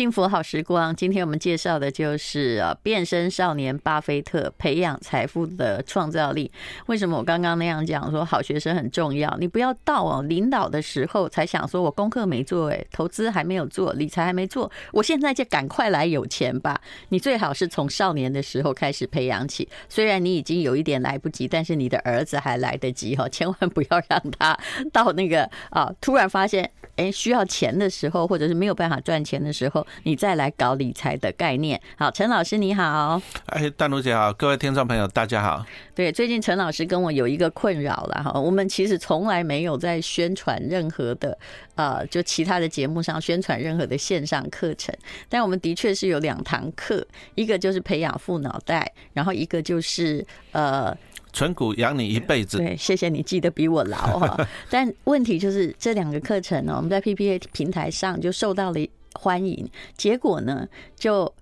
幸福好时光，今天我们介绍的就是啊，变身少年巴菲特培养财富的创造力。为什么我刚刚那样讲说好学生很重要？你不要到哦领导的时候才想说，我功课没做，诶，投资还没有做，理财还没做，我现在就赶快来有钱吧。你最好是从少年的时候开始培养起。虽然你已经有一点来不及，但是你的儿子还来得及哈，千万不要让他到那个啊，突然发现诶，需要钱的时候，或者是没有办法赚钱的时候。你再来搞理财的概念。好，陈老师你好。哎，丹如姐好，各位听众朋友大家好。对，最近陈老师跟我有一个困扰了哈，我们其实从来没有在宣传任何的呃，就其他的节目上宣传任何的线上课程，但我们的确是有两堂课，一个就是培养富脑袋，然后一个就是呃。存股养你一辈子。对，谢谢你记得比我牢哈。但问题就是这两个课程呢，我们在 PPA 平台上就受到了欢迎，结果呢，就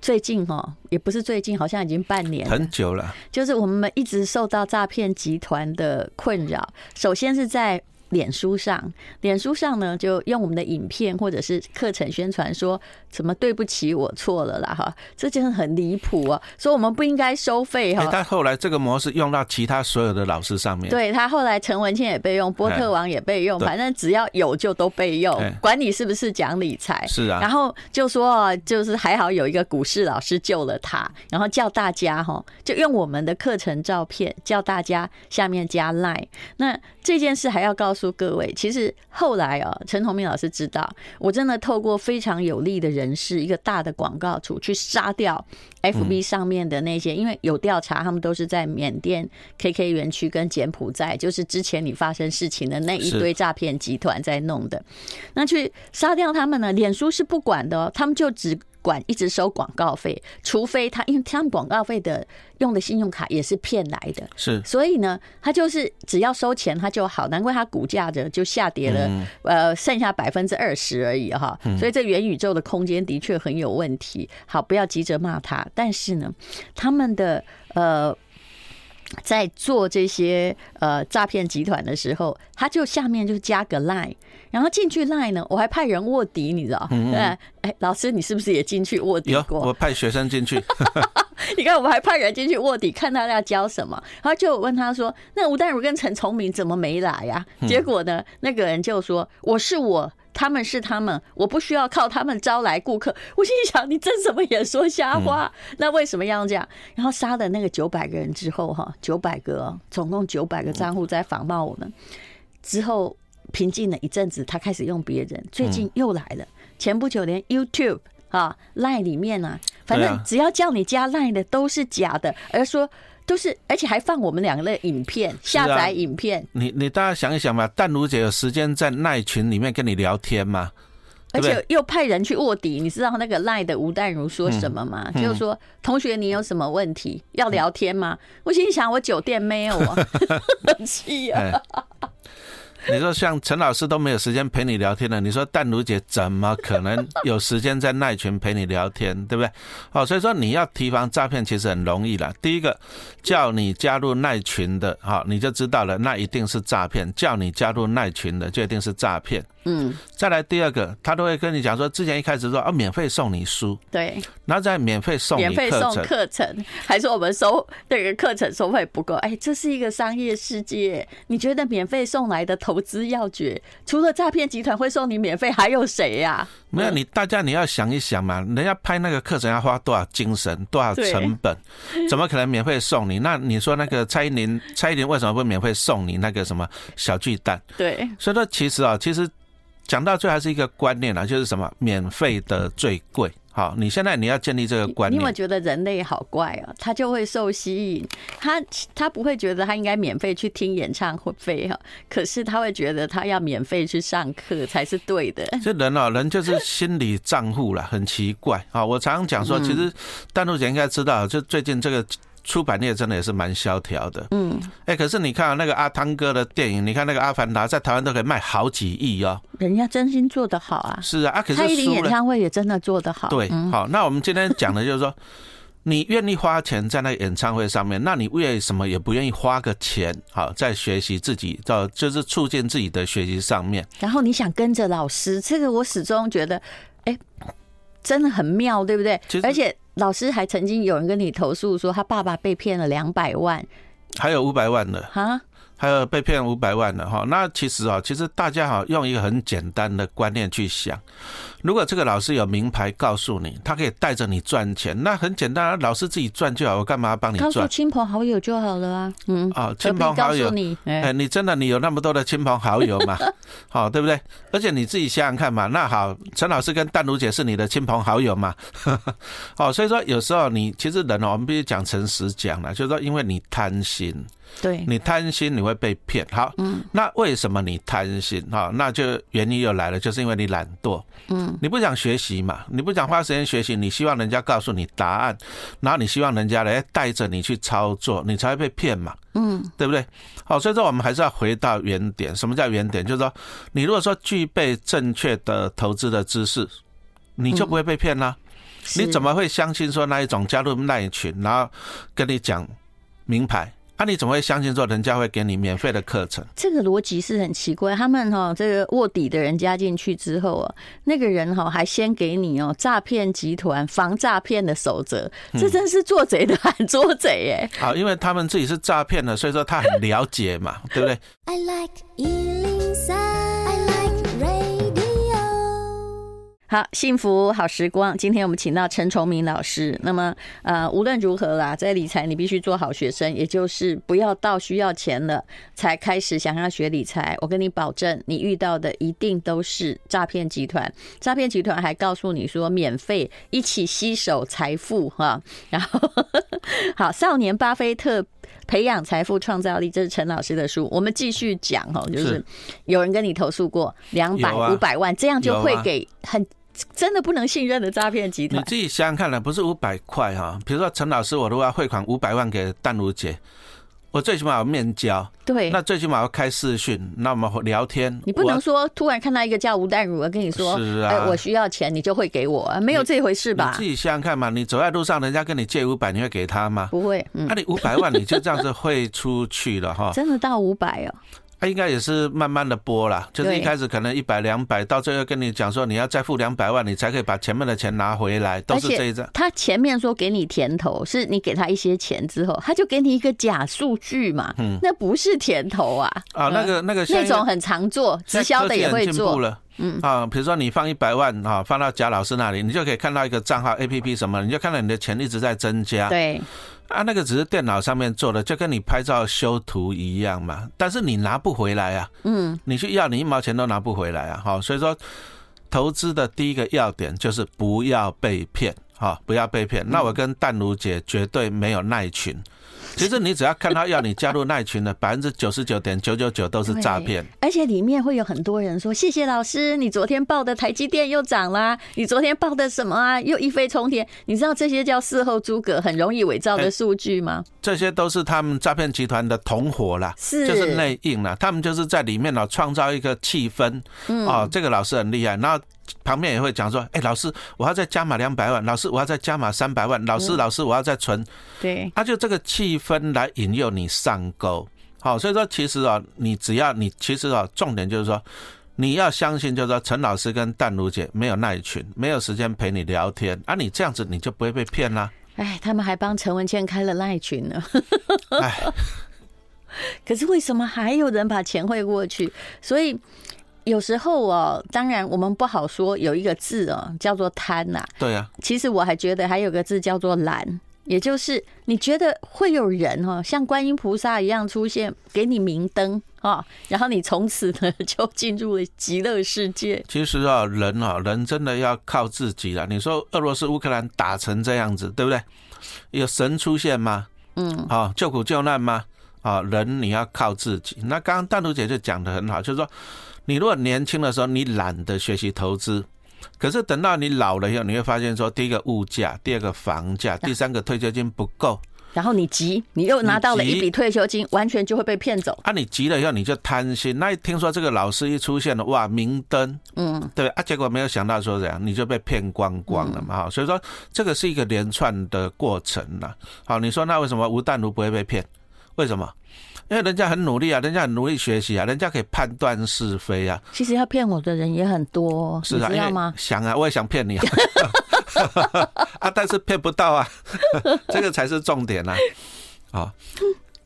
最近哦，也不是最近，好像已经半年很久了，就是我们一直受到诈骗集团的困扰。首先是在。脸书上，脸书上呢，就用我们的影片或者是课程宣传说，什么对不起，我错了啦哈，这真的很离谱啊！说我们不应该收费哈。但后来这个模式用到其他所有的老师上面，对他后来陈文茜也被用，波特王也被用，反正只要有就都被用，管你是不是讲理财。是啊。然后就说，就是还好有一个股市老师救了他，然后叫大家哈，就用我们的课程照片叫大家下面加 line。那这件事还要告诉。说各位，其实后来啊，陈同明老师知道，我真的透过非常有力的人士，一个大的广告主去杀掉 FB 上面的那些，因为有调查，他们都是在缅甸 KK 园区跟柬埔寨，就是之前你发生事情的那一堆诈骗集团在弄的。那去杀掉他们呢？脸书是不管的哦，他们就只。管一直收广告费，除非他，因为他们广告费的用的信用卡也是骗来的，是，所以呢，他就是只要收钱他就好，难怪他股价的就下跌了，呃，剩下百分之二十而已哈，所以这元宇宙的空间的确很有问题。好，不要急着骂他，但是呢，他们的呃。在做这些呃诈骗集团的时候，他就下面就加个 line，然后进去 line 呢，我还派人卧底，你知道？嗯，哎，老师，你是不是也进去卧底过？有，我派学生进去。你看，我们还派人进去卧底，看他要教什么。然后就问他说：“那吴淡如跟陈崇明怎么没来呀？”结果呢，那个人就说：“我是我。”他们是他们，我不需要靠他们招来顾客。我心想，你睁什么眼说瞎话？那为什么要这样？然后杀了那个九百个人之后，哈，九百个，总共九百个账户在仿冒我们。之后平静了一阵子，他开始用别人。最近又来了，前不久连 YouTube 啊 Line 里面啊，反正只要叫你加 Line 的都是假的，而说。都是，而且还放我们两个的影片，下载影片。你你大家想一想嘛，淡如姐有时间在赖群里面跟你聊天吗？而且又派人去卧底，你知道那个赖的吴淡如说什么吗？就是说，同学，你有什么问题要聊天吗？我心想，我酒店没有啊，很 气啊。你说像陈老师都没有时间陪你聊天了，你说淡如姐怎么可能有时间在赖群陪你聊天，对不对？哦，所以说你要提防诈骗其实很容易了。第一个叫你加入赖群的，好，你就知道了，那一定是诈骗。叫你加入赖群的，就一定是诈骗。嗯，再来第二个，他都会跟你讲说，之前一开始说啊，免费送你书，对，然后再免费送你课程，免费送课程，还说我们收这个课程收费不够，哎，这是一个商业世界，你觉得免费送来的投资要诀，除了诈骗集团会送你免费，还有谁呀？没有，你大家你要想一想嘛，人家拍那个课程要花多少精神，多少成本，怎么可能免费送你？那你说那个蔡依林，蔡依林为什么不免费送你那个什么小巨蛋？对，所以说其实啊，其实。讲到最后还是一个观念啊，就是什么免费的最贵。好，你现在你要建立这个观念。你有没有觉得人类好怪啊？他就会受吸引，他他不会觉得他应该免费去听演唱会哈，可是他会觉得他要免费去上课才是对的。这人啊，人就是心理账户啦，很奇怪啊。我常常讲说，其实大陆姐应该知道，就最近这个。出版业真的也是蛮萧条的，嗯，哎，可是你看那个阿汤哥的电影，你看那个《阿凡达》在台湾都可以卖好几亿哦，人家真心做得好啊，是啊，啊，可是蔡依林演唱会也真的做得好，对，好，那我们今天讲的就是说，你愿意花钱在那个演唱会上面，那你为什么也不愿意花个钱，好，在学习自己，到就是促进自己的学习上面，然后你想跟着老师，这个我始终觉得，哎。真的很妙，对不对？而且老师还曾经有人跟你投诉说，他爸爸被骗了两百万，还有五百万的哈。还有被骗五百万的哈，那其实啊，其实大家哈用一个很简单的观念去想，如果这个老师有名牌告诉你，他可以带着你赚钱，那很简单，老师自己赚就好，我干嘛要帮你赚？告诉亲朋好友就好了啊。嗯啊，亲朋好友，你哎，你真的你有那么多的亲朋好友嘛？好，对不对？而且你自己想想看嘛，那好，陈老师跟淡如姐是你的亲朋好友嘛？哦，所以说有时候你其实人哦，我们必须讲诚实讲了，就是说因为你贪心。对，你贪心你会被骗。好，嗯，那为什么你贪心？哈，那就原因又来了，就是因为你懒惰，嗯，你不想学习嘛，你不想花时间学习，你希望人家告诉你答案，然后你希望人家来带着你去操作，你才会被骗嘛，嗯，对不对？好，所以说我们还是要回到原点。什么叫原点？就是说，你如果说具备正确的投资的知识，你就不会被骗啦。你怎么会相信说那一种加入那一群，然后跟你讲名牌？那、啊、你怎么会相信说人家会给你免费的课程？这个逻辑是很奇怪。他们哈，这个卧底的人加进去之后啊，那个人哈还先给你哦诈骗集团防诈骗的守则，这真是做贼的喊捉贼耶！好，因为他们自己是诈骗的，所以说他很了解嘛，对不对？I like 好，幸福好时光。今天我们请到陈崇明老师。那么，呃，无论如何啦，在理财你必须做好学生，也就是不要到需要钱了才开始想要学理财。我跟你保证，你遇到的一定都是诈骗集团。诈骗集团还告诉你说免费一起吸手财富哈。然后，好，少年巴菲特培养财富创造力，这是陈老师的书。我们继续讲哈，就是有人跟你投诉过两百五百万，这样就会给很。真的不能信任的诈骗集团，你自己想想看了，不是五百块哈。比如说陈老师，我如果要汇款五百万给淡如姐，我最起码要面交，对，那最起码要开视讯，那我们聊天。你不能说突然看到一个叫吴淡如的，跟你说，是啊，我需要钱，你就会给我，没有这回事吧？你自己想想看嘛，你走在路上，人家跟你借五百，你会给他吗？不会。那你五百万你就这样子汇出去了哈？真的到五百哦。他应该也是慢慢的拨啦，就是一开始可能一百两百，到最后跟你讲说你要再付两百万，你才可以把前面的钱拿回来，都是这一张。他前面说给你甜头，是你给他一些钱之后，他就给你一个假数据嘛，嗯，那不是甜头啊。啊，那个那个那种很常做直销的也会做。了，嗯。啊，比如说你放一百万啊，放到贾老师那里，你就可以看到一个账号 APP 什么，你就看到你的钱一直在增加，对。啊，那个只是电脑上面做的，就跟你拍照修图一样嘛。但是你拿不回来啊，嗯，你去要，你一毛钱都拿不回来啊。好，所以说投资的第一个要点就是不要被骗，哈，不要被骗。那我跟淡如姐绝对没有耐群。其实你只要看到要你加入那群的百分之九十九点九九九都是诈骗，而且里面会有很多人说，谢谢老师，你昨天报的台积电又涨啦，你昨天报的什么啊又一飞冲天？你知道这些叫事后诸葛，很容易伪造的数据吗？这些都是他们诈骗集团的同伙啦，是就是内应啦，他们就是在里面呢创造一个气氛，嗯哦，这个老师很厉害，那。旁边也会讲说，哎，老师，我要再加码两百万，老师，我要再加码三百万，老师，老师，我要再存。对，他就这个气氛来引诱你上钩。好，所以说其实啊，你只要你其实啊，重点就是说，你要相信，就是说陈老师跟淡如姐没有那一群，没有时间陪你聊天啊，你这样子你就不会被骗啦。哎，他们还帮陈文茜开了赖群呢。哎，可是为什么还有人把钱汇过去？所以。有时候哦，当然我们不好说，有一个字哦，叫做贪呐。对啊。其实我还觉得还有个字叫做懒，也就是你觉得会有人哦，像观音菩萨一样出现，给你明灯啊，然后你从此呢就进入了极乐世界。其实啊，人啊，人真的要靠自己了。你说俄罗斯乌克兰打成这样子，对不对？有神出现吗？嗯。啊，救苦救难吗？啊，人你要靠自己。那刚刚淡如姐就讲的很好，就是说。你如果年轻的时候你懒得学习投资，可是等到你老了以后，你会发现说，第一个物价，第二个房价，第三个退休金不够，然后你急，你又拿到了一笔退休金，完全就会被骗走。啊，你急了以后你就贪心，那一听说这个老师一出现了，哇，明灯，嗯，对啊，结果没有想到说怎样，你就被骗光光了嘛，哈，所以说这个是一个连串的过程了。好，你说那为什么吴淡如不会被骗？为什么？因为人家很努力啊，人家很努力学习啊，人家可以判断是非啊。其实要骗我的人也很多，是啊，你知道吗？想啊，我也想骗你啊。啊，但是骗不到啊，这个才是重点啊。啊，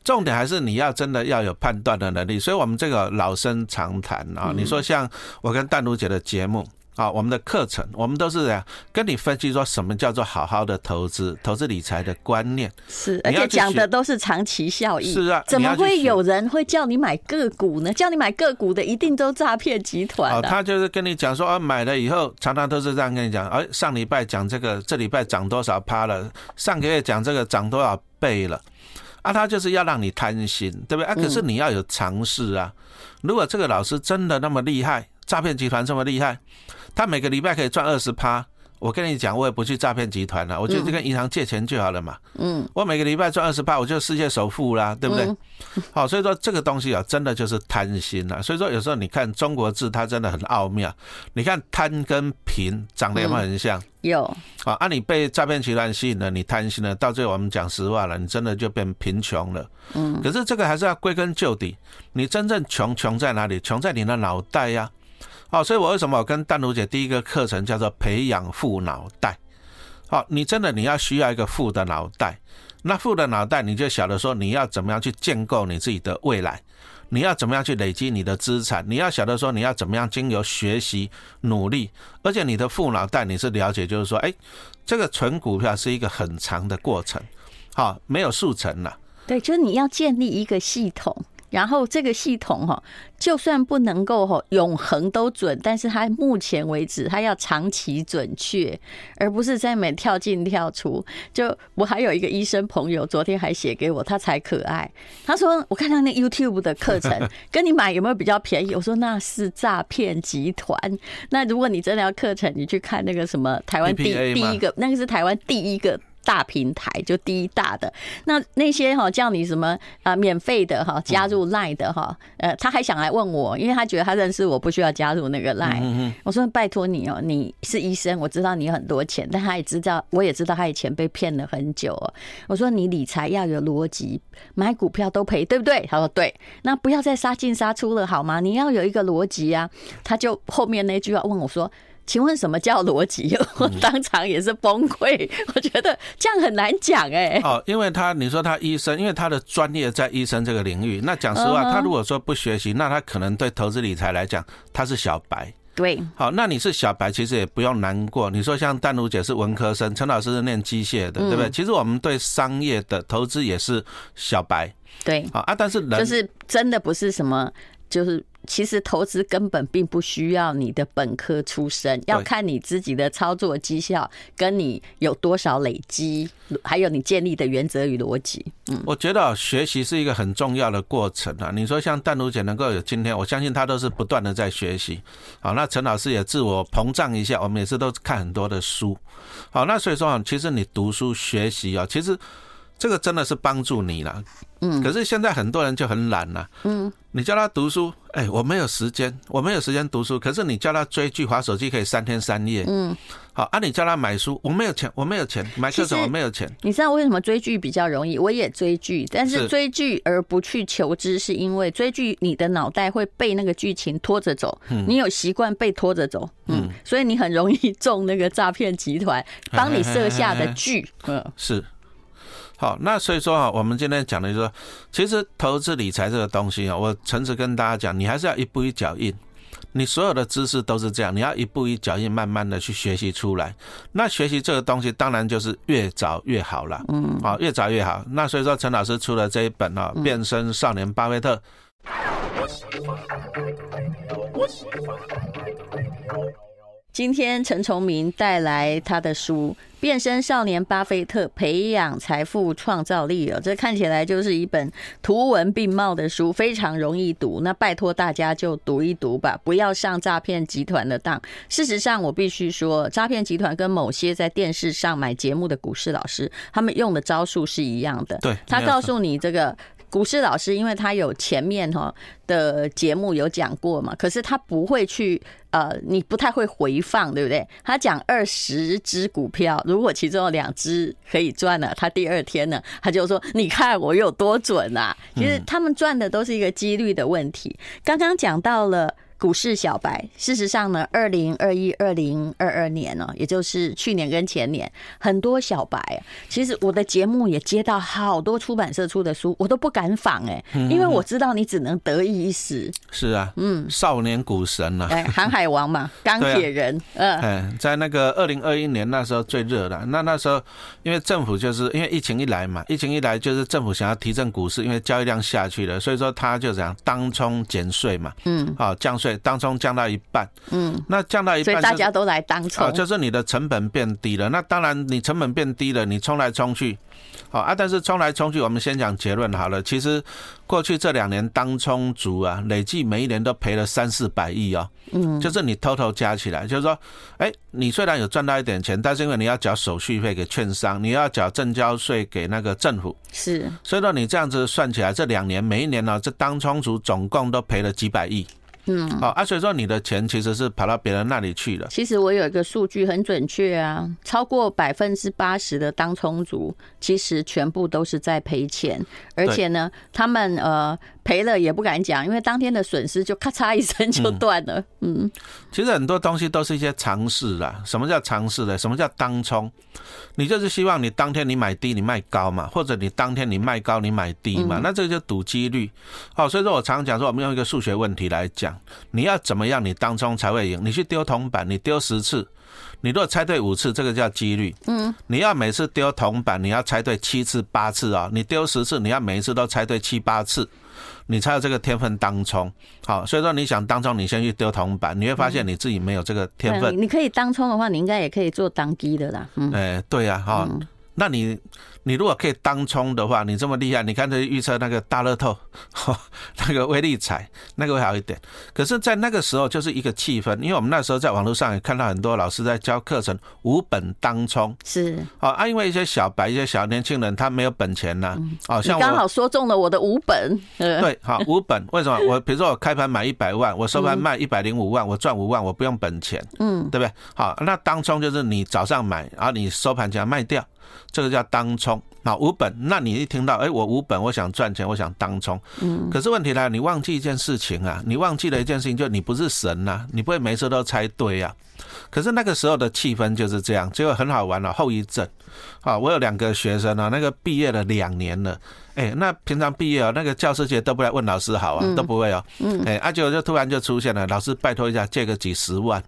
重点还是你要真的要有判断的能力。所以我们这个老生常谈啊，你说像我跟淡如姐的节目。啊，我们的课程，我们都是这样跟你分析说什么叫做好好的投资、投资理财的观念。是，而且讲的都是长期效益。是啊，怎么会有人会叫你买个股呢？叫你买个股的一定都诈骗集团。哦，他就是跟你讲说啊，买了以后常常都是这样跟你讲。哎，上礼拜讲这个，这礼拜涨多少趴了？上个月讲这个涨多少倍了？啊，他就是要让你贪心，对不对？啊，可是你要有尝试啊。如果这个老师真的那么厉害，诈骗集团这么厉害。他每个礼拜可以赚二十趴，我跟你讲，我也不去诈骗集团了，我就去跟银行借钱就好了嘛。嗯，我每个礼拜赚二十趴，我就世界首富啦，对不对？好，所以说这个东西啊，真的就是贪心了。所以说有时候你看中国字，它真的很奥妙。你看贪跟贫长得有没有很像？有。啊，啊，你被诈骗集团吸引了，你贪心了，到最后我们讲实话了，你真的就变贫穷了。嗯。可是这个还是要归根究底，你真正穷穷在哪里？穷在你的脑袋呀。好，所以我为什么我跟淡如姐第一个课程叫做培养富脑袋？好，你真的你要需要一个富的脑袋，那富的脑袋你就晓得说你要怎么样去建构你自己的未来，你要怎么样去累积你的资产，你要晓得说你要怎么样经由学习努力，而且你的富脑袋你是了解，就是说，哎，这个存股票是一个很长的过程，好，没有速成了。对，就是你要建立一个系统。然后这个系统哈，就算不能够哈永恒都准，但是它目前为止它要长期准确，而不是在每跳进跳出。就我还有一个医生朋友，昨天还写给我，他才可爱。他说：“我看到那 YouTube 的课程，跟你买有没有比较便宜？”我说：“那是诈骗集团。”那如果你真的要课程，你去看那个什么台湾第第一个，那个是台湾第一个。大平台就第一大的，那那些哈叫你什么啊免费的哈加入 Line 的哈，呃他还想来问我，因为他觉得他认识我不需要加入那个 Line。我说拜托你哦，你是医生，我知道你有很多钱，但他也知道，我也知道他以前被骗了很久。我说你理财要有逻辑，买股票都赔，对不对？他说对，那不要再杀进杀出了好吗？你要有一个逻辑啊。他就后面那句话问我说。请问什么叫逻辑？我当场也是崩溃，我觉得这样很难讲哎。哦，因为他你说他医生，因为他的专业在医生这个领域。那讲实话，他如果说不学习，那他可能对投资理财来讲他是小白。对。好，那你是小白，其实也不用难过。你说像丹如姐是文科生，陈老师是念机械的，对不对？其实我们对商业的投资也是小白。对。好啊，但是人就是真的不是什么。就是其实投资根本并不需要你的本科出身，要看你自己的操作绩效，跟你有多少累积，还有你建立的原则与逻辑。嗯，我觉得学习是一个很重要的过程啊。你说像淡如姐能够有今天，我相信她都是不断的在学习。好，那陈老师也自我膨胀一下，我们每次都看很多的书。好，那所以说啊，其实你读书学习啊，其实。这个真的是帮助你了，嗯。可是现在很多人就很懒了，嗯。你叫他读书，哎，我没有时间，我没有时间读书。可是你叫他追剧、划手机，可以三天三夜，嗯。好，啊，你叫他买书，我没有钱，我没有钱买课程，我没有钱。你知道为什么追剧比较容易？我也追剧，但是追剧而不去求知，是因为追剧你的脑袋会被那个剧情拖着走，你有习惯被拖着走，嗯，所以你很容易中那个诈骗集团帮你设下的剧，嗯，是。好，那所以说啊，我们今天讲的就是说，其实投资理财这个东西啊，我诚实跟大家讲，你还是要一步一脚印。你所有的知识都是这样，你要一步一脚印，慢慢的去学习出来。那学习这个东西，当然就是越早越好了。嗯，好，越早越好。那所以说，陈老师出了这一本啊，《变身少年巴菲特》。今天陈崇明带来他的书《变身少年巴菲特：培养财富创造力》哦，这看起来就是一本图文并茂的书，非常容易读。那拜托大家就读一读吧，不要上诈骗集团的当。事实上，我必须说，诈骗集团跟某些在电视上买节目的股市老师，他们用的招数是一样的。对，他告诉你这个。股市老师，因为他有前面哈的节目有讲过嘛，可是他不会去呃，你不太会回放，对不对？他讲二十只股票，如果其中有两只可以赚了，他第二天呢，他就说：“你看我有多准啊！”其实他们赚的都是一个几率的问题。刚刚讲到了股市小白。事实上呢，二零二一、二零二二年呢，也就是去年跟前年，很多小白，其实我的节目也接到好多出版社出的书，我都不敢仿哎，因为我知道你只能得意一时。是啊，嗯，少年股神啊，哎，航海王嘛，钢铁人，嗯，哎，在那个二零二一年那时候最热的，那那时候因为政府就是因为疫情一来嘛，疫情一来就是政府想要提振股市，因为交易量下去了，所以说他就讲当冲减税嘛，嗯，好降税，当冲降到一半，嗯，那降到一半，所以大家都来当冲，就是你的成本变低了。那当然你成本变低了，你冲来冲去，好啊，但是冲来冲去，我们先讲结论好了。其实过去这两年当冲族啊，累计每一年都赔了三四百亿哦，嗯，就是你偷偷加起来，就是说，哎，你虽然有赚到一点钱，但是因为你要缴手续费给券商，你要缴证交税给那个政府，是，所以说你这样子算起来，这两年每一年呢，这当冲族总共都赔了几百亿。嗯，好啊，所以说你的钱其实是跑到别人那里去了。其实我有一个数据很准确啊，超过百分之八十的当冲族，其实全部都是在赔钱，而且呢，他们呃。赔了也不敢讲，因为当天的损失就咔嚓一声就断了。嗯，其实很多东西都是一些尝试啦。什么叫尝试呢？什么叫当冲？你就是希望你当天你买低你卖高嘛，或者你当天你卖高你买低嘛，那这个就赌几率。好，所以说我常常讲说，我们用一个数学问题来讲，你要怎么样你当中才会赢？你去丢铜板，你丢十次，你如果猜对五次，这个叫几率。嗯，你要每次丢铜板，你要猜对七次八次啊，你丢十次，你要每一次都猜对七八次。你才有这个天分当冲，好，所以说你想当冲，你先去丢铜板，你会发现你自己没有这个天分。你可以当冲的话，你应该也可以做当机的啦。嗯，哎，对呀，哈，那你。你如果可以当冲的话，你这么厉害，你看这预测那个大乐透，那个威力彩，那个会好一点。可是，在那个时候就是一个气氛，因为我们那时候在网络上也看到很多老师在教课程，无本当冲是啊，因为一些小白、一些小年轻人他没有本钱呐，哦，像我刚好说中了我的无本，对，好无本，为什么？我比如说我开盘买一百万，我收盘卖一百零五万，我赚五万，我不用本钱，嗯，对不对？好，那当冲就是你早上买，然后你收盘价卖掉。这个叫当冲，那无本，那你一听到，哎，我无本，我想赚钱，我想当冲，嗯，可是问题来了，你忘记一件事情啊，你忘记了一件事情，就你不是神呐、啊，你不会每次都猜对呀、啊。可是那个时候的气氛就是这样，结果很好玩了。后遗症，啊，我有两个学生啊，那个毕业了两年了，哎，那平常毕业啊，那个教师节都不来问老师好啊，都不会哦，嗯，哎，阿九就突然就出现了，老师拜托一下，借个几十万。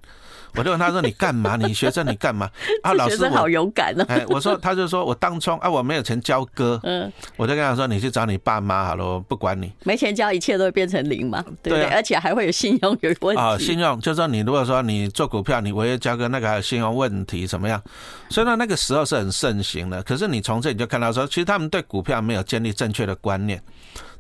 我就问他说：“你干嘛？你学生你干嘛？” 啊，老师好勇敢哦！哎，我说，他就说我当初啊，我没有钱交割。嗯，我就跟他说：“你去找你爸妈好了，我不管你。”没钱交，一切都会变成零嘛？对不对？而且还会有信用有问题。啊，信用就是说，你如果说你做股票，你违约交割，那个还有信用问题怎么样？所以呢，那个时候是很盛行的。可是你从这里就看到说，其实他们对股票没有建立正确的观念。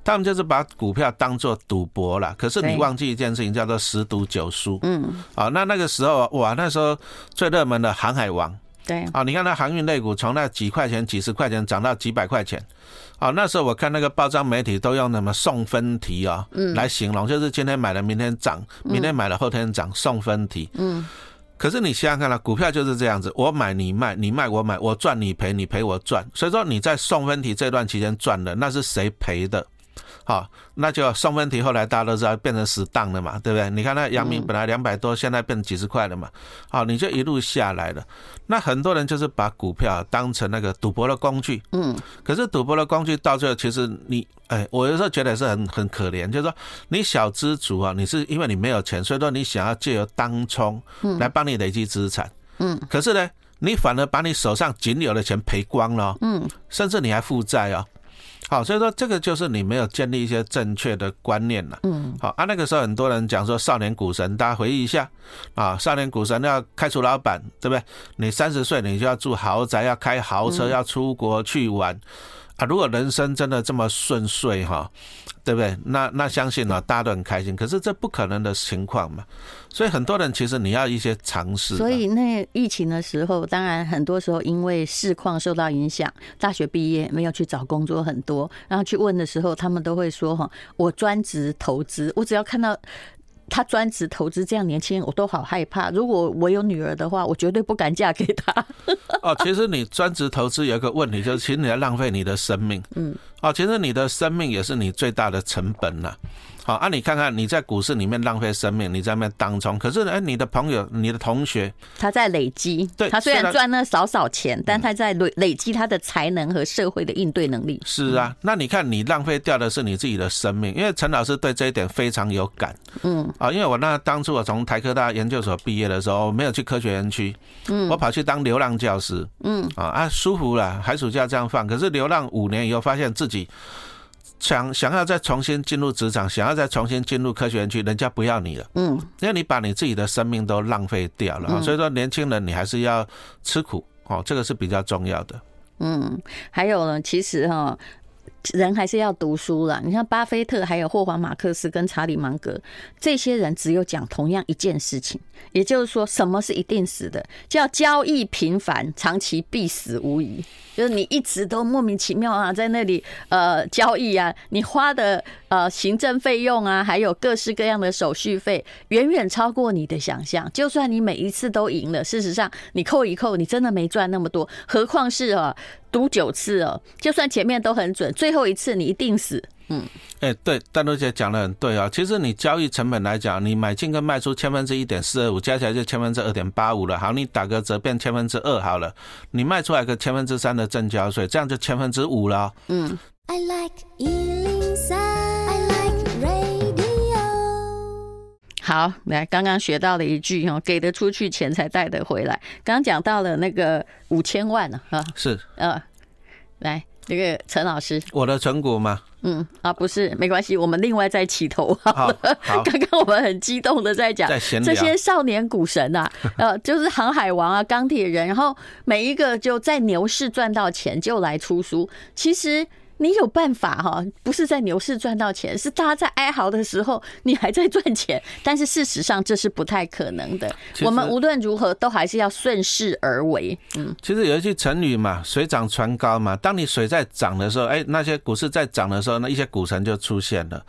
他们就是把股票当做赌博了，可是你忘记一件事情，叫做十赌九输。嗯，啊，那那个时候哇，那时候最热门的航海王，对，啊，你看那航运类股从那几块钱、几十块钱涨到几百块钱，啊，那时候我看那个报章媒体都用什么送分题啊，嗯，来形容，就是今天买了明天涨，明天买了后天涨，送分题。嗯，可是你想想看了，股票就是这样子，我买你卖，你卖我买，我赚你赔，你赔我赚。所以说你在送分题这段期间赚的，那是谁赔的？好，那就送分题，后来大家都知道变成死档了嘛，对不对？你看那阳明本来两百多，现在变成几十块了嘛。好，你就一路下来了。那很多人就是把股票当成那个赌博的工具。嗯。可是赌博的工具到最后，其实你，哎，我有时候觉得是很很可怜，就是说你小资族啊，你是因为你没有钱，所以说你想要借由当冲来帮你累积资产。嗯。可是呢，你反而把你手上仅有的钱赔光了。嗯。甚至你还负债哦。好，所以说这个就是你没有建立一些正确的观念了。嗯，好啊，那个时候很多人讲说少年股神，大家回忆一下啊，少年股神要开除老板，对不对？你三十岁你就要住豪宅，要开豪车，要出国去玩啊。如果人生真的这么顺遂哈。对不对？那那相信呢，大家都很开心。可是这不可能的情况嘛，所以很多人其实你要一些尝试。所以那疫情的时候，当然很多时候因为市况受到影响，大学毕业没有去找工作很多，然后去问的时候，他们都会说：“哈，我专职投资，我只要看到。”他专职投资这样年轻人，我都好害怕。如果我有女儿的话，我绝对不敢嫁给他。哦，其实你专职投资有一个问题，就是其实你在浪费你的生命。嗯，哦，其实你的生命也是你最大的成本呐。好啊，你看看你在股市里面浪费生命，你在那边当中，可是哎，你的朋友、你的同学，他在累积，对，他虽然赚了少少钱，但他在累累积他的才能和社会的应对能力。是啊，那你看你浪费掉的是你自己的生命，因为陈老师对这一点非常有感。嗯，啊，因为我那当初我从台科大研究所毕业的时候，没有去科学园区，嗯，我跑去当流浪教师，嗯，啊啊，舒服了，寒暑假这样放，可是流浪五年以后，发现自己。想想要再重新进入职场，想要再重新进入科学园区，人家不要你了。嗯，因为你把你自己的生命都浪费掉了。所以说，年轻人你还是要吃苦哦，这个是比较重要的。嗯，还有呢，其实哈，人还是要读书了。你像巴菲特、还有霍华马克思跟查理芒格这些人，只有讲同样一件事情，也就是说，什么是一定死的？叫交易频繁，长期必死无疑。就是你一直都莫名其妙啊，在那里呃交易啊，你花的呃行政费用啊，还有各式各样的手续费，远远超过你的想象。就算你每一次都赢了，事实上你扣一扣，你真的没赚那么多。何况是啊，赌九次哦，就算前面都很准，最后一次你一定死。嗯，哎，对，丹露姐讲的很对啊。其实你交易成本来讲，你买进跟卖出千分之一点四二五，加起来就千分之二点八五了。好，你打个折变千分之二好了，你卖出来个千分之三的正交税，这样就千分之五了。嗯。I like 103, 好，来，刚刚学到了一句哦，给得出去，钱才带得回来。刚刚讲到了那个五千万呢，啊，是，呃，来。这个陈老师，我的存股吗？嗯啊，不是，没关系，我们另外再起头好了。刚刚我们很激动的在讲这些少年股神啊，呃，就是航海王啊，钢铁人，然后每一个就在牛市赚到钱就来出书，其实。你有办法哈，不是在牛市赚到钱，是大家在哀嚎的时候，你还在赚钱。但是事实上这是不太可能的。我们无论如何都还是要顺势而为。嗯，其实有一句成语嘛，“水涨船高”嘛。当你水在涨的时候，哎，那些股市在涨的时候，那一些股神就出现了。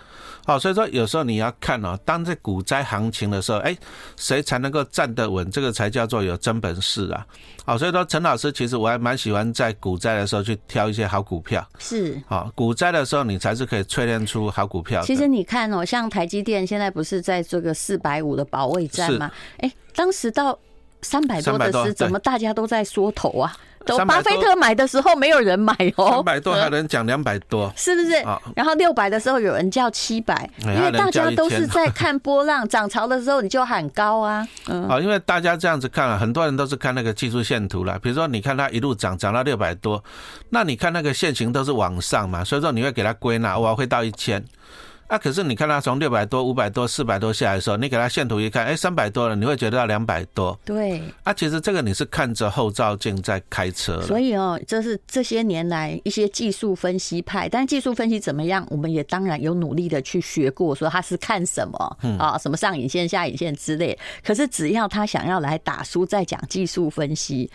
好，所以说有时候你要看哦，当这股灾行情的时候，哎，谁才能够站得稳，这个才叫做有真本事啊。好，所以说陈老师其实我还蛮喜欢在股灾的时候去挑一些好股票。是，好，股灾的时候你才是可以淬炼出好股票。其实你看哦，像台积电现在不是在这个四百五的保卫战吗？哎，当时到三百多的时候，怎么大家都在缩头啊？巴菲特买的时候没有人买哦，三百多还能讲两百多，是不是？然后六百的时候有人叫七百，因为大家都是在看波浪，涨潮的时候你就喊高啊。嗯，啊，因为大家这样子看了，很多人都是看那个技术线图了。比如说，你看它一路涨，涨到六百多，那你看那个线型都是往上嘛，所以说你会给它归纳，哇，会到一千。啊，可是你看它从六百多、五百多、四百多下来的时候，你给它线图一看，哎，三百多了，你会觉得到两百多。对。啊，其实这个你是看着后照镜在开车。所以哦，这是这些年来一些技术分析派，但技术分析怎么样，我们也当然有努力的去学过，说他是看什么啊，什么上影线、下影线之类。可是只要他想要来打书，再讲技术分析，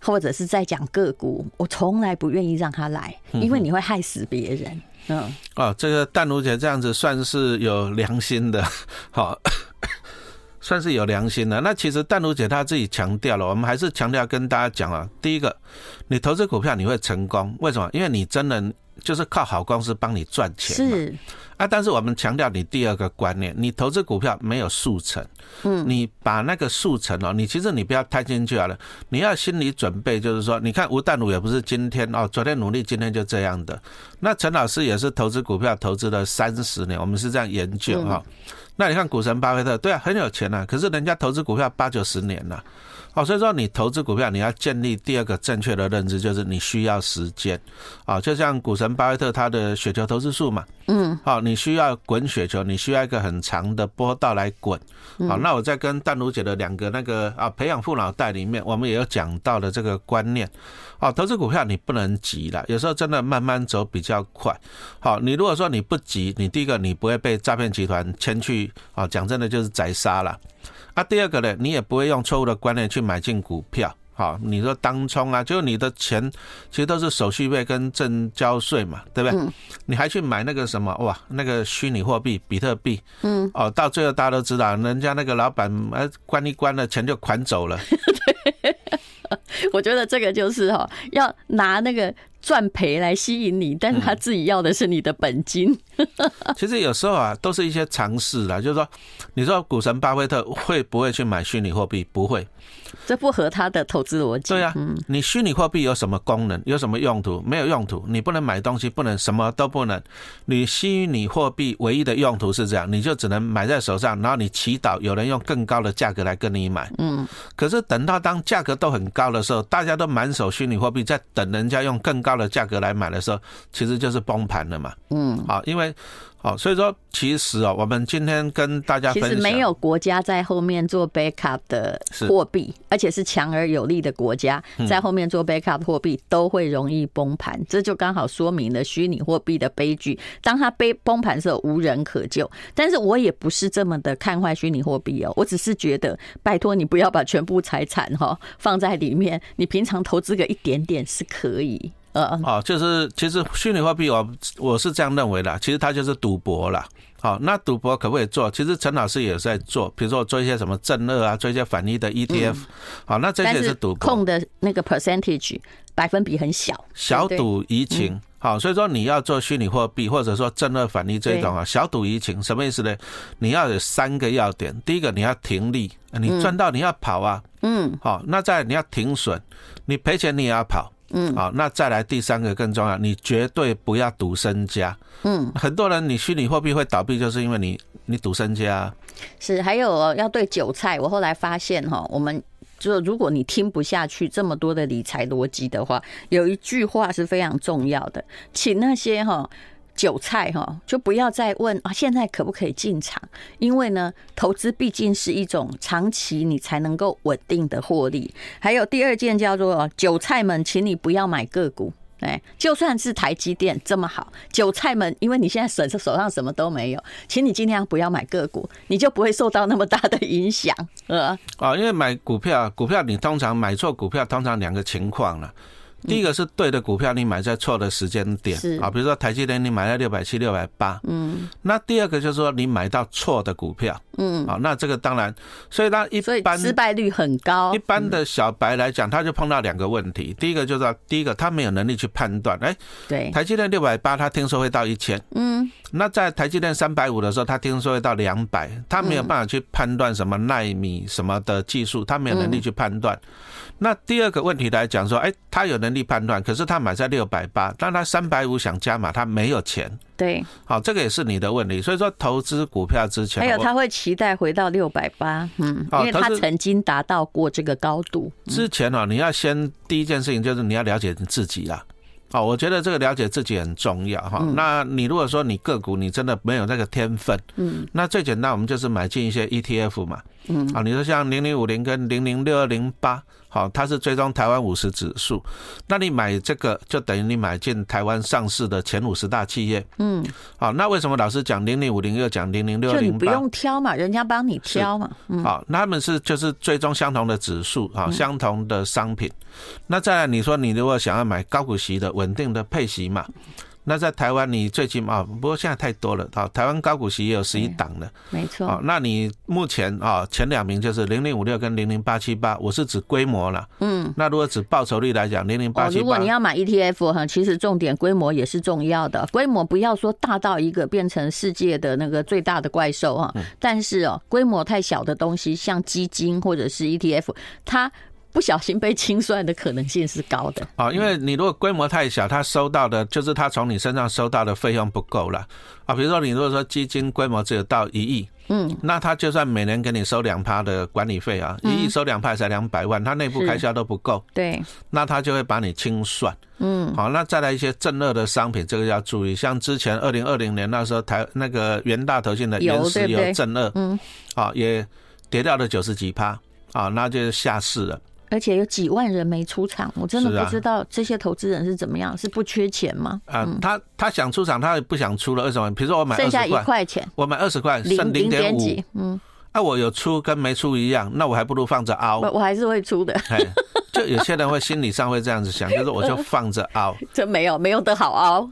或者是在讲个股，我从来不愿意让他来，因为你会害死别人。嗯，哦，这个淡如姐这样子算是有良心的，好，算是有良心的。那其实淡如姐她自己强调了，我们还是强调跟大家讲啊，第一个，你投资股票你会成功，为什么？因为你真的就是靠好公司帮你赚钱嘛。是。啊，但是我们强调你第二个观念，你投资股票没有速成，嗯，你把那个速成哦，你其实你不要贪进去好了，你要心理准备，就是说，你看吴淡如也不是今天哦，昨天努力，今天就这样的。那陈老师也是投资股票投资了三十年，我们是这样研究哈。那你看股神巴菲特，对啊，很有钱啊，可是人家投资股票八九十年了。哦，所以说你投资股票，你要建立第二个正确的认知，就是你需要时间。啊，就像股神巴菲特他的雪球投资术嘛，嗯，好，你需要滚雪球，你需要一个很长的波道来滚。好，那我在跟淡如姐的两个那个啊培养富脑袋里面，我们也有讲到的这个观念。哦，投资股票你不能急了，有时候真的慢慢走比较快。好，你如果说你不急，你第一个你不会被诈骗集团牵去啊，讲真的就是宰杀了。那、啊、第二个呢，你也不会用错误的观念去买进股票，好，你说当冲啊，就你的钱其实都是手续费跟证交税嘛，对不对？嗯、你还去买那个什么哇，那个虚拟货币比特币，嗯，哦，到最后大家都知道，人家那个老板呃关一关了，钱就款走了。对，我觉得这个就是哈，要拿那个。赚赔来吸引你，但是他自己要的是你的本金。其实有时候啊，都是一些尝试啦，就是说，你说股神巴菲特会不会去买虚拟货币？不会。这不合他的投资逻辑。对啊，你虚拟货币有什么功能？有什么用途？没有用途。你不能买东西，不能什么都不能。你虚拟货币唯一的用途是这样，你就只能买在手上，然后你祈祷有人用更高的价格来跟你买。嗯。可是等到当价格都很高的时候，大家都满手虚拟货币，在等人家用更高的价格来买的时候，其实就是崩盘了嘛。嗯。好，因为。好，所以说其实哦，我们今天跟大家分享，其实没有国家在后面做 backup 的货币，而且是强而有力的国家在后面做 backup 货币，都会容易崩盘。这就刚好说明了虚拟货币的悲剧。当它被崩盘的时候，无人可救。但是我也不是这么的看坏虚拟货币哦，我只是觉得，拜托你不要把全部财产哈放在里面，你平常投资个一点点是可以。哦，就是其实虚拟货币，我我是这样认为的，其实它就是赌博啦。好，那赌博可不可以做？其实陈老师也在做，比如说做一些什么正二啊，做一些反一的 ETF。好，那这些是赌博。控的那个 percentage 百分比很小，小赌怡情。好，所以说你要做虚拟货币或者说正二反一这种啊，小赌怡情，什么意思呢？你要有三个要点，第一个你要停利，你赚到你要跑啊。嗯。好，那再你要停损，你赔钱你也要跑。嗯，好，那再来第三个更重要，你绝对不要赌身家。嗯，很多人你虚拟货币会倒闭，就是因为你你赌身家。是，还有要对韭菜，我后来发现哈，我们就如果你听不下去这么多的理财逻辑的话，有一句话是非常重要的，请那些哈。韭菜哈，就不要再问啊，现在可不可以进场？因为呢，投资毕竟是一种长期你才能够稳定的获利。还有第二件叫做韭菜们，请你不要买个股。哎，就算是台积电这么好，韭菜们，因为你现在手手上什么都没有，请你尽量不要买个股，你就不会受到那么大的影响。呃，啊，因为买股票，股票你通常买错股票，通常两个情况了。第一个是对的股票，你买在错的时间点。啊，比如说台积电，你买在六百七、六百八，嗯，那第二个就是说你买到错的股票，嗯，啊，那这个当然，所以它一般失败率很高。一般的小白来讲，他就碰到两个问题，第一个就是第一个他没有能力去判断，哎，对，台积电六百八，他听说会到一千，嗯，那在台积电三百五的时候，他听说会到两百，他没有办法去判断什么奈米什么的技术，他没有能力去判断。那第二个问题来讲说，哎，他有能力判断，可是他买在六百八，但他三百五想加码，他没有钱。对，好，这个也是你的问题。所以说，投资股票之前，还有他会期待回到六百八，嗯，因为他曾经达到过这个高度。之前哦，你要先第一件事情就是你要了解你自己啦。好，我觉得这个了解自己很重要哈。那你如果说你个股你真的没有那个天分，嗯，那最简单我们就是买进一些 ETF 嘛。嗯，啊，你说像零零五零跟零零六二零八，好，它是追踪台湾五十指数，那你买这个就等于你买进台湾上市的前五十大企业。嗯，好，那为什么老师讲零零五零又讲零零六零八？就你不用挑嘛，人家帮你挑嘛。嗯，好，那他们是就是追踪相同的指数啊，相同的商品。那再来，你说你如果想要买高股息的稳定的配息嘛？那在台湾，你最起码不过现在太多了啊！台湾高股息也有十一档的，没错。啊，那你目前啊前两名就是零零五六跟零零八七八，我是指规模了。嗯，那如果指报酬率来讲，零零八七八，如果你要买 ETF 哈，其实重点规模也是重要的。规模不要说大到一个变成世界的那个最大的怪兽哈，但是哦，规模太小的东西，像基金或者是 ETF，它。不小心被清算的可能性是高的。啊，因为你如果规模太小，他收到的就是他从你身上收到的费用不够了啊。比如说你如果说基金规模只有到一亿，嗯，那他就算每年给你收两趴的管理费啊，一亿收两趴才两百万，他内部开销都不够，对，那他就会把你清算，嗯，好，那再来一些正二的商品，这个要注意，像之前二零二零年那时候台那个元大投信的原石油正二，嗯，啊，也跌掉了九十几趴，啊，那就下市了。而且有几万人没出场，我真的不知道这些投资人是怎么样，是不缺钱吗？啊，他他想出场，他也不想出了，为什么？比如说我买剩下一块钱，我买二十块，剩零点五，嗯，那我有出跟没出一样，那我还不如放着凹。我我还是会出的，就有些人会心理上会这样子想，就是我就放着凹，这没有没有得好凹，